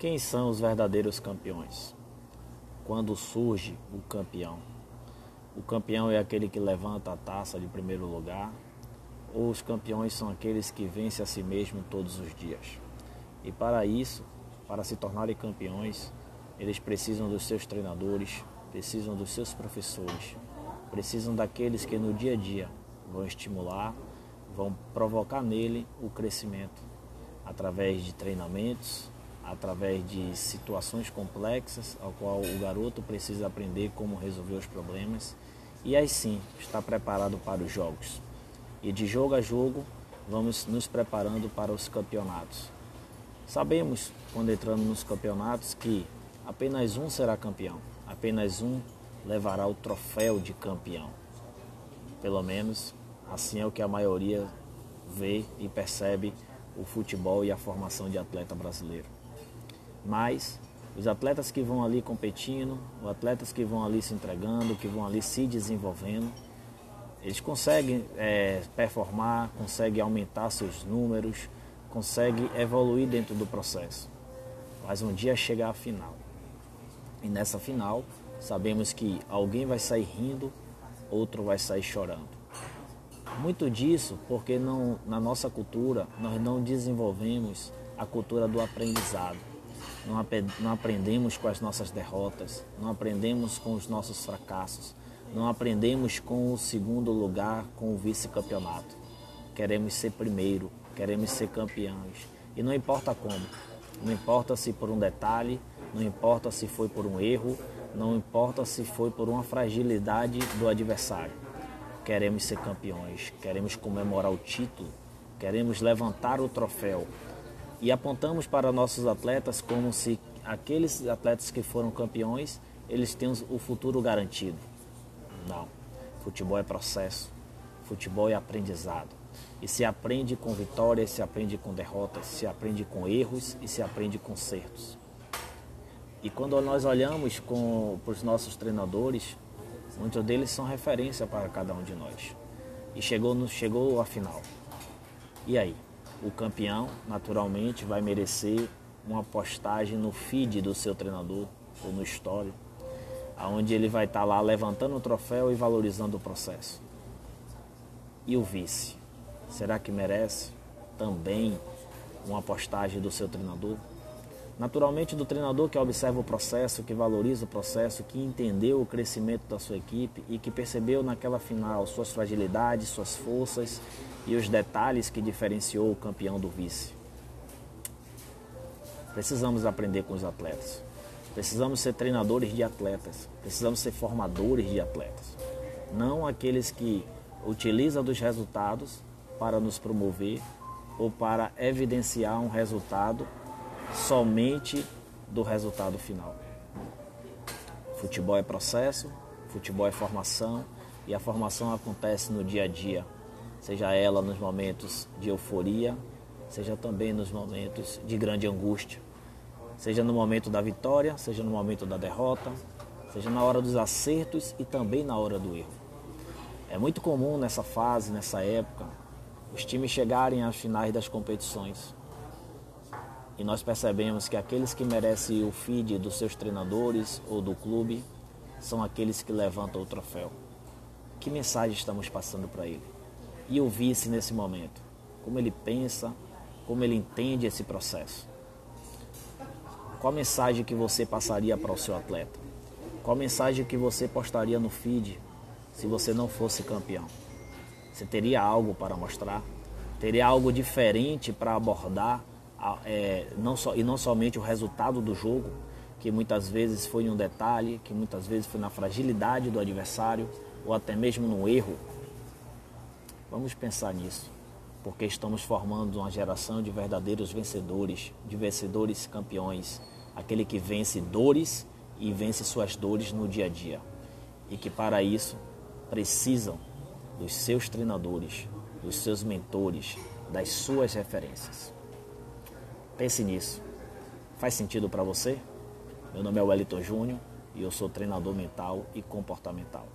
Quem são os verdadeiros campeões? Quando surge o campeão? O campeão é aquele que levanta a taça de primeiro lugar, ou os campeões são aqueles que vencem a si mesmo todos os dias? E para isso, para se tornarem campeões, eles precisam dos seus treinadores, precisam dos seus professores, precisam daqueles que no dia a dia vão estimular, vão provocar nele o crescimento através de treinamentos, através de situações complexas, ao qual o garoto precisa aprender como resolver os problemas e aí sim está preparado para os jogos. E de jogo a jogo vamos nos preparando para os campeonatos. Sabemos, quando entramos nos campeonatos, que apenas um será campeão, apenas um levará o troféu de campeão. Pelo menos assim é o que a maioria vê e percebe o futebol e a formação de atleta brasileiro. Mas os atletas que vão ali competindo, os atletas que vão ali se entregando, que vão ali se desenvolvendo, eles conseguem é, performar, conseguem aumentar seus números, conseguem evoluir dentro do processo. Mas um dia chega a final. E nessa final, sabemos que alguém vai sair rindo, outro vai sair chorando. Muito disso porque não, na nossa cultura nós não desenvolvemos a cultura do aprendizado não, não aprendemos com as nossas derrotas, não aprendemos com os nossos fracassos, não aprendemos com o segundo lugar, com o vice-campeonato. Queremos ser primeiro, queremos ser campeões. E não importa como, não importa se por um detalhe, não importa se foi por um erro, não importa se foi por uma fragilidade do adversário. Queremos ser campeões, queremos comemorar o título, queremos levantar o troféu, e apontamos para nossos atletas como se aqueles atletas que foram campeões, eles tenham o futuro garantido. Não. Futebol é processo. Futebol é aprendizado. E se aprende com vitórias, se aprende com derrotas, se aprende com erros e se aprende com certos. E quando nós olhamos para os nossos treinadores, muitos deles são referência para cada um de nós. E chegou, chegou a final. E aí? O campeão naturalmente vai merecer uma postagem no feed do seu treinador ou no story, aonde ele vai estar tá lá levantando o troféu e valorizando o processo. E o vice, será que merece também uma postagem do seu treinador? Naturalmente do treinador que observa o processo, que valoriza o processo, que entendeu o crescimento da sua equipe e que percebeu naquela final suas fragilidades, suas forças e os detalhes que diferenciou o campeão do vice. Precisamos aprender com os atletas. Precisamos ser treinadores de atletas. Precisamos ser formadores de atletas. Não aqueles que utilizam dos resultados para nos promover ou para evidenciar um resultado somente do resultado final. Futebol é processo, futebol é formação e a formação acontece no dia a dia, seja ela nos momentos de euforia, seja também nos momentos de grande angústia, seja no momento da vitória, seja no momento da derrota, seja na hora dos acertos e também na hora do erro. É muito comum nessa fase, nessa época, os times chegarem às finais das competições e nós percebemos que aqueles que merecem o feed dos seus treinadores ou do clube são aqueles que levantam o troféu. Que mensagem estamos passando para ele? E o vice nesse momento? Como ele pensa, como ele entende esse processo? Qual mensagem que você passaria para o seu atleta? Qual mensagem que você postaria no feed se você não fosse campeão? Você teria algo para mostrar? Teria algo diferente para abordar é, não só, e não somente o resultado do jogo, que muitas vezes foi em um detalhe, que muitas vezes foi na fragilidade do adversário ou até mesmo no erro. Vamos pensar nisso, porque estamos formando uma geração de verdadeiros vencedores, de vencedores campeões, aquele que vence dores e vence suas dores no dia a dia. E que para isso precisam dos seus treinadores, dos seus mentores, das suas referências. Pense nisso. Faz sentido para você? Meu nome é Wellington Júnior e eu sou treinador mental e comportamental.